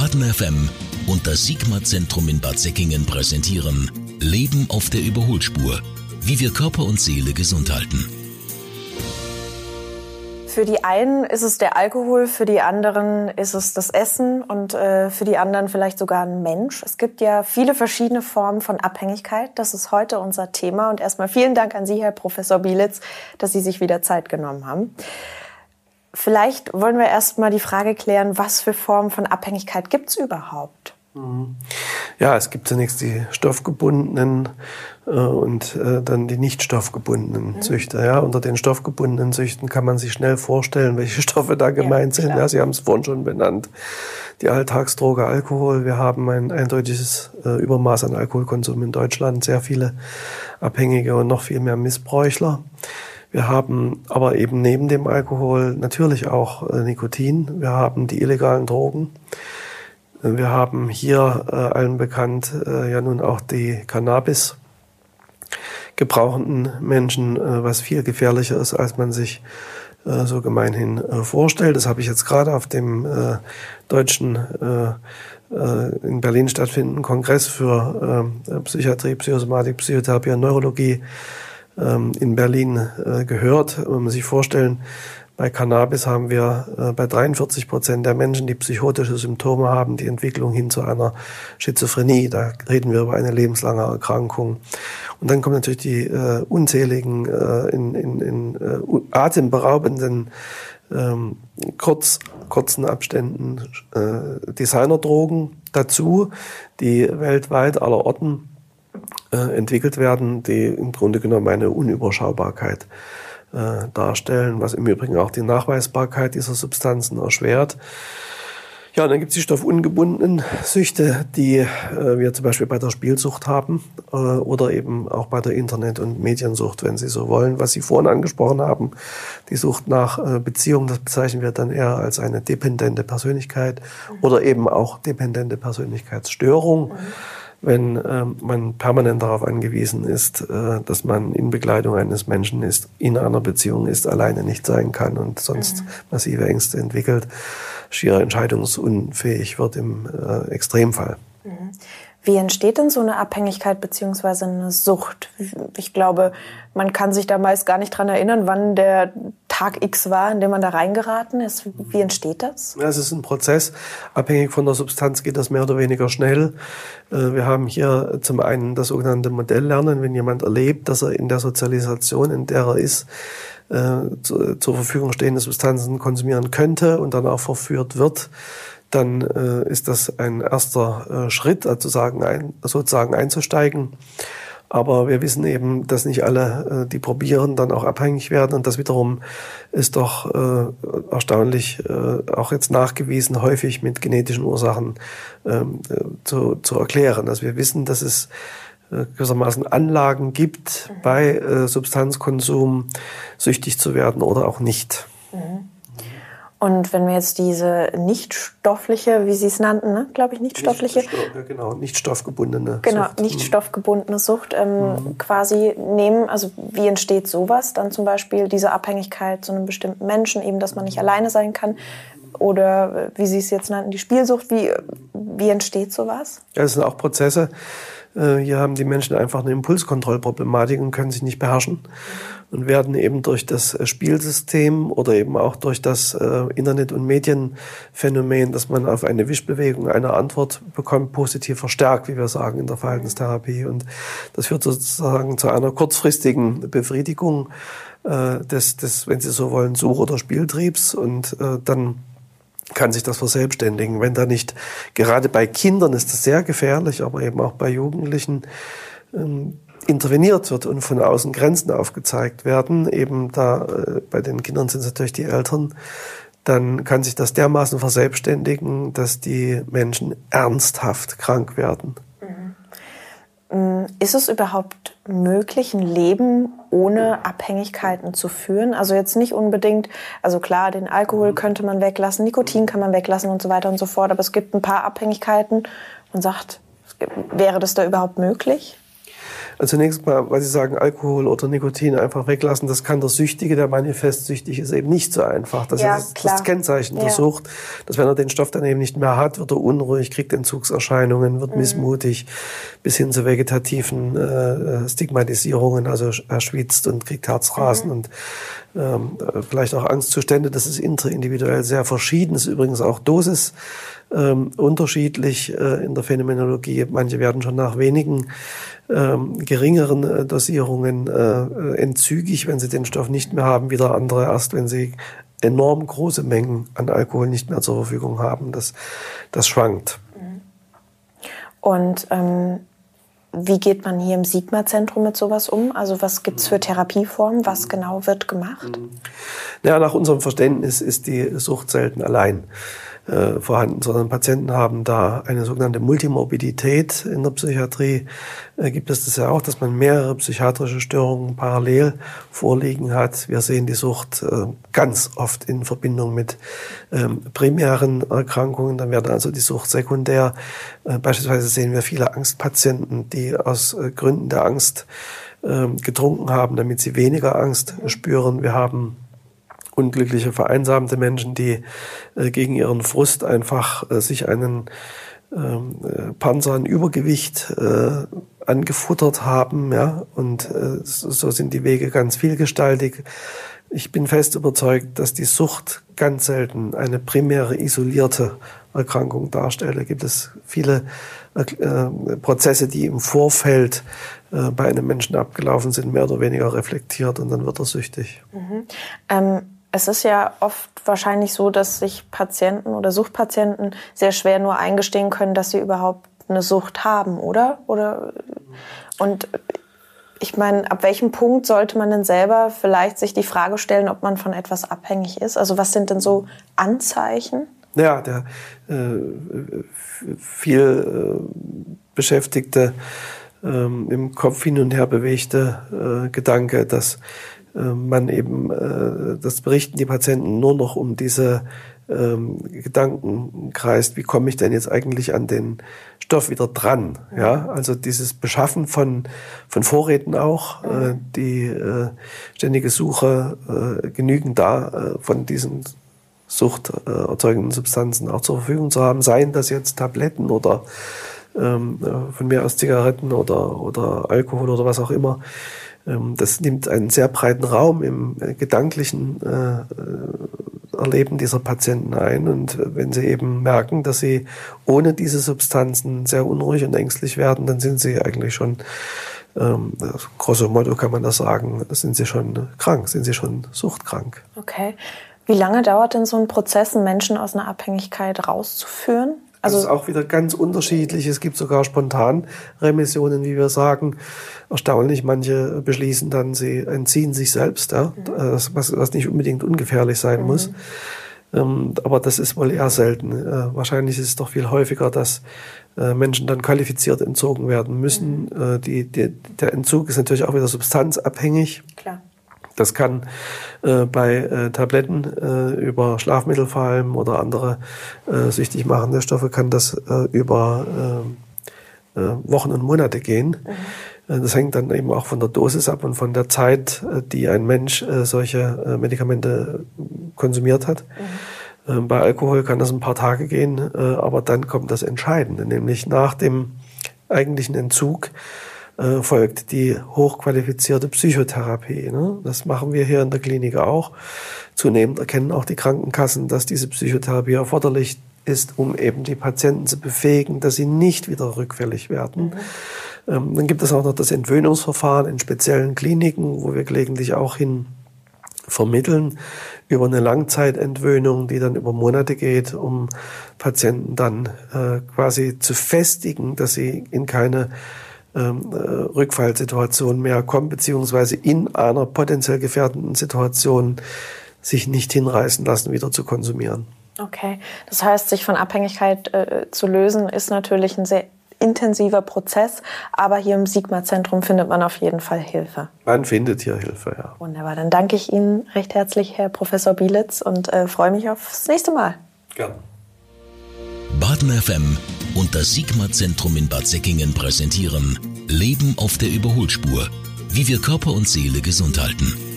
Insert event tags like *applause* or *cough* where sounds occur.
Baden FM und das Sigma Zentrum in Bad Säckingen präsentieren Leben auf der Überholspur, wie wir Körper und Seele gesund halten. Für die einen ist es der Alkohol, für die anderen ist es das Essen und äh, für die anderen vielleicht sogar ein Mensch. Es gibt ja viele verschiedene Formen von Abhängigkeit. Das ist heute unser Thema. Und erstmal vielen Dank an Sie, Herr Professor Bielitz, dass Sie sich wieder Zeit genommen haben. Vielleicht wollen wir erstmal die Frage klären, was für Formen von Abhängigkeit gibt es überhaupt? Ja, es gibt zunächst die stoffgebundenen äh, und äh, dann die nicht stoffgebundenen mhm. Züchter. Ja, unter den stoffgebundenen Züchten kann man sich schnell vorstellen, welche *laughs* Stoffe da gemeint ja, sind. Ja, Sie haben es vorhin schon benannt. Die Alltagsdroge Alkohol. Wir haben ein eindeutiges äh, Übermaß an Alkoholkonsum in Deutschland, sehr viele Abhängige und noch viel mehr Missbräuchler. Wir haben aber eben neben dem Alkohol natürlich auch äh, Nikotin. Wir haben die illegalen Drogen. Wir haben hier äh, allen bekannt äh, ja nun auch die Cannabis gebrauchenden Menschen, äh, was viel gefährlicher ist, als man sich äh, so gemeinhin äh, vorstellt. Das habe ich jetzt gerade auf dem äh, deutschen äh, äh, in Berlin stattfindenden Kongress für äh, Psychiatrie, Psychosomatik, Psychotherapie und Neurologie ähm, in Berlin äh, gehört. Man sich vorstellen, bei Cannabis haben wir äh, bei 43 Prozent der Menschen, die psychotische Symptome haben, die Entwicklung hin zu einer Schizophrenie. Da reden wir über eine lebenslange Erkrankung. Und dann kommen natürlich die äh, unzähligen, äh, in, in, in äh, atemberaubenden, ähm, kurz, kurzen Abständen äh, Designerdrogen dazu, die weltweit aller Orten äh, entwickelt werden, die im Grunde genommen eine Unüberschaubarkeit äh, darstellen, was im Übrigen auch die Nachweisbarkeit dieser Substanzen erschwert. Ja, und dann gibt es die stoffungebundenen Süchte, die äh, wir zum Beispiel bei der Spielsucht haben äh, oder eben auch bei der Internet- und Mediensucht, wenn Sie so wollen. Was Sie vorhin angesprochen haben, die Sucht nach äh, Beziehung, das bezeichnen wir dann eher als eine dependente Persönlichkeit oder eben auch dependente Persönlichkeitsstörung. Mhm wenn äh, man permanent darauf angewiesen ist, äh, dass man in Begleitung eines Menschen ist, in einer Beziehung ist, alleine nicht sein kann und sonst mhm. massive Ängste entwickelt, schier entscheidungsunfähig wird im äh, Extremfall. Mhm. Wie entsteht denn so eine Abhängigkeit beziehungsweise eine Sucht? Ich glaube, man kann sich da meist gar nicht dran erinnern, wann der Tag X war, in dem man da reingeraten ist. Wie entsteht das? Ja, es ist ein Prozess. Abhängig von der Substanz geht das mehr oder weniger schnell. Äh, wir haben hier zum einen das sogenannte Modelllernen, wenn jemand erlebt, dass er in der Sozialisation, in der er ist, äh, zur Verfügung stehende Substanzen konsumieren könnte und dann auch verführt wird dann äh, ist das ein erster Schritt, also sagen, sozusagen einzusteigen. Aber wir wissen eben, dass nicht alle, äh, die probieren, dann auch abhängig werden. Und das wiederum ist doch äh, erstaunlich, äh, auch jetzt nachgewiesen, häufig mit genetischen Ursachen ähm, äh, zu, zu erklären. Also wir wissen, dass es äh, gewissermaßen Anlagen gibt, bei äh, Substanzkonsum süchtig zu werden oder auch nicht. Mhm. Und wenn wir jetzt diese nichtstoffliche, wie Sie es nannten, ne? glaube ich, nichtstoffliche. Nicht, ja, genau, nicht stoffgebundene Genau, Sucht. nicht mhm. stoffgebundene Sucht ähm, mhm. quasi nehmen. Also wie entsteht sowas? Dann zum Beispiel diese Abhängigkeit zu einem bestimmten Menschen, eben, dass man nicht alleine sein kann. Oder äh, wie Sie es jetzt nannten, die Spielsucht. Wie, wie entsteht sowas? Ja, das sind auch Prozesse. Äh, hier haben die Menschen einfach eine Impulskontrollproblematik und können sich nicht beherrschen. Und werden eben durch das äh, Spielsystem oder eben auch durch das äh, Internet- und Medienphänomen, dass man auf eine Wischbewegung eine Antwort bekommt, positiv verstärkt, wie wir sagen in der Verhaltenstherapie. Und das führt sozusagen zu einer kurzfristigen Befriedigung des, des, wenn Sie so wollen, Such- oder Spieltriebs und dann kann sich das verselbstständigen. Wenn da nicht, gerade bei Kindern ist das sehr gefährlich, aber eben auch bei Jugendlichen, ähm, interveniert wird und von außen Grenzen aufgezeigt werden, eben da äh, bei den Kindern sind es natürlich die Eltern, dann kann sich das dermaßen verselbstständigen, dass die Menschen ernsthaft krank werden. Mhm. Ist es überhaupt möglich, ein Leben ohne Abhängigkeiten zu führen? Also jetzt nicht unbedingt, also klar, den Alkohol könnte man weglassen, Nikotin kann man weglassen und so weiter und so fort, aber es gibt ein paar Abhängigkeiten. Man sagt, wäre das da überhaupt möglich? Also zunächst mal, weil Sie sagen, Alkohol oder Nikotin einfach weglassen, das kann der Süchtige, der manifest süchtig ist, eben nicht so einfach. Das Ja, ist klar. das Kennzeichen der Ja. Sucht, dass wenn er den Stoff dann eben nicht mehr hat, wird er unruhig, kriegt Entzugserscheinungen, Mhm. wird missmutig, bis hin zu vegetativen äh, Stigmatisierungen, also er schwitzt und kriegt Herzrasen Mhm. und ähm, äh, vielleicht auch Angstzustände. Das ist interindividuell sehr verschieden. Das ist übrigens auch Dosis ähm, unterschiedlich äh, in der Phänomenologie. Manche werden schon nach wenigen ähm, geringeren äh, Dosierungen äh, entzügig, wenn sie den Stoff nicht mehr haben, wieder andere erst, wenn sie enorm große Mengen an Alkohol nicht mehr zur Verfügung haben. Das, das schwankt. Und ähm, wie geht man hier im Sigma-Zentrum mit sowas um? Also was gibt's für Therapieformen? Was genau wird gemacht? Ja, nach unserem Verständnis ist die Sucht selten allein äh, vorhanden, sondern Patienten haben da eine sogenannte Multimorbidität. In der Psychiatrie äh, gibt es das ja auch, dass man mehrere psychiatrische Störungen parallel vorliegen hat. Wir sehen die Sucht äh, ganz oft in Verbindung mit ähm, primären Erkrankungen. Dann wird also die Sucht sekundär. Äh, beispielsweise sehen wir viele Angstpatienten, die aus äh, Gründen der Angst ähm, getrunken haben, damit sie weniger Angst spüren. Wir haben unglückliche, vereinsamte Menschen, die äh, gegen ihren Frust einfach äh, sich einen ähm, äh, Panzer an Übergewicht äh, angefuttert haben, ja, und äh, so sind die Wege ganz vielgestaltig. Ich bin fest überzeugt, dass die Sucht ganz selten eine primäre isolierte Erkrankung darstellt. Da gibt es viele äh, Prozesse, die im Vorfeld äh, bei einem Menschen abgelaufen sind, mehr oder weniger reflektiert und dann wird er süchtig. Ähm, es ist ja oft wahrscheinlich so, dass sich Patienten oder Suchtpatienten sehr schwer nur eingestehen können, dass sie überhaupt eine Sucht haben, oder? Oder und ich meine, ab welchem Punkt sollte man denn selber vielleicht sich die Frage stellen, ob man von etwas abhängig ist? Also was sind denn so Anzeichen? Ja, der äh, viel äh, beschäftigte, ähm, im Kopf hin und her bewegte äh, Gedanke, dass äh, man eben, äh, das berichten die Patienten nur noch um diese ähm, Gedanken kreist, wie komme ich denn jetzt eigentlich an den Stoff wieder dran? Ja, also dieses Beschaffen von, von Vorräten auch, äh, die äh, ständige Suche, äh, genügend da äh, von diesen suchterzeugenden Substanzen auch zur Verfügung zu haben, seien das jetzt Tabletten oder ähm, äh, von mir aus Zigaretten oder, oder Alkohol oder was auch immer. Ähm, das nimmt einen sehr breiten Raum im äh, gedanklichen äh, äh, Erleben dieser Patienten ein. Und wenn sie eben merken, dass sie ohne diese Substanzen sehr unruhig und ängstlich werden, dann sind sie eigentlich schon, ähm, grosso modo kann man das sagen, sind sie schon krank, sind sie schon suchtkrank. Okay. Wie lange dauert denn so ein Prozess, einen Menschen aus einer Abhängigkeit rauszuführen? Also es ist auch wieder ganz unterschiedlich. Es gibt sogar Spontanremissionen, wie wir sagen. Erstaunlich, manche beschließen dann, sie entziehen sich selbst, ja, das, was, was nicht unbedingt ungefährlich sein muss. Ähm, aber das ist wohl eher selten. Äh, wahrscheinlich ist es doch viel häufiger, dass äh, Menschen dann qualifiziert entzogen werden müssen. Äh, die, die, der Entzug ist natürlich auch wieder substanzabhängig. klar. Das kann äh, bei äh, Tabletten äh, über Schlafmittel vor allem oder andere äh, süchtig machende Stoffe kann das äh, über äh, Wochen und Monate gehen. Äh, Das hängt dann eben auch von der Dosis ab und von der Zeit, die ein Mensch solche Medikamente konsumiert hat. Ähm, Bei Alkohol kann das ein paar Tage gehen, aber dann kommt das Entscheidende, nämlich nach dem eigentlichen Entzug äh, folgt die hochqualifizierte Psychotherapie. Ne? Das machen wir hier in der Klinik auch. Zunehmend erkennen auch die Krankenkassen, dass diese Psychotherapie erforderlich ist, um eben die Patienten zu befähigen, dass sie nicht wieder rückfällig werden. Ähm, dann gibt es auch noch das Entwöhnungsverfahren in speziellen Kliniken, wo wir gelegentlich auch hin vermitteln über eine Langzeitentwöhnung, die dann über Monate geht, um Patienten dann äh, quasi zu festigen, dass sie in keine ähm, äh, Rückfallsituation mehr kommen, beziehungsweise in einer potenziell gefährdenden Situation sich nicht hinreißen lassen, wieder zu konsumieren. Okay. Das heißt, sich von Abhängigkeit äh, zu lösen, ist natürlich ein sehr intensiver Prozess, aber hier im Sigma-Zentrum findet man auf jeden Fall Hilfe. Man findet hier Hilfe, ja. Wunderbar. Dann danke ich Ihnen recht herzlich, Herr Professor Bielitz, und äh, freue mich aufs nächste Mal. Gerne. Baden FM und das Sigma-Zentrum in Bad Säckingen präsentieren Leben auf der Überholspur. Wie wir Körper und Seele gesund halten.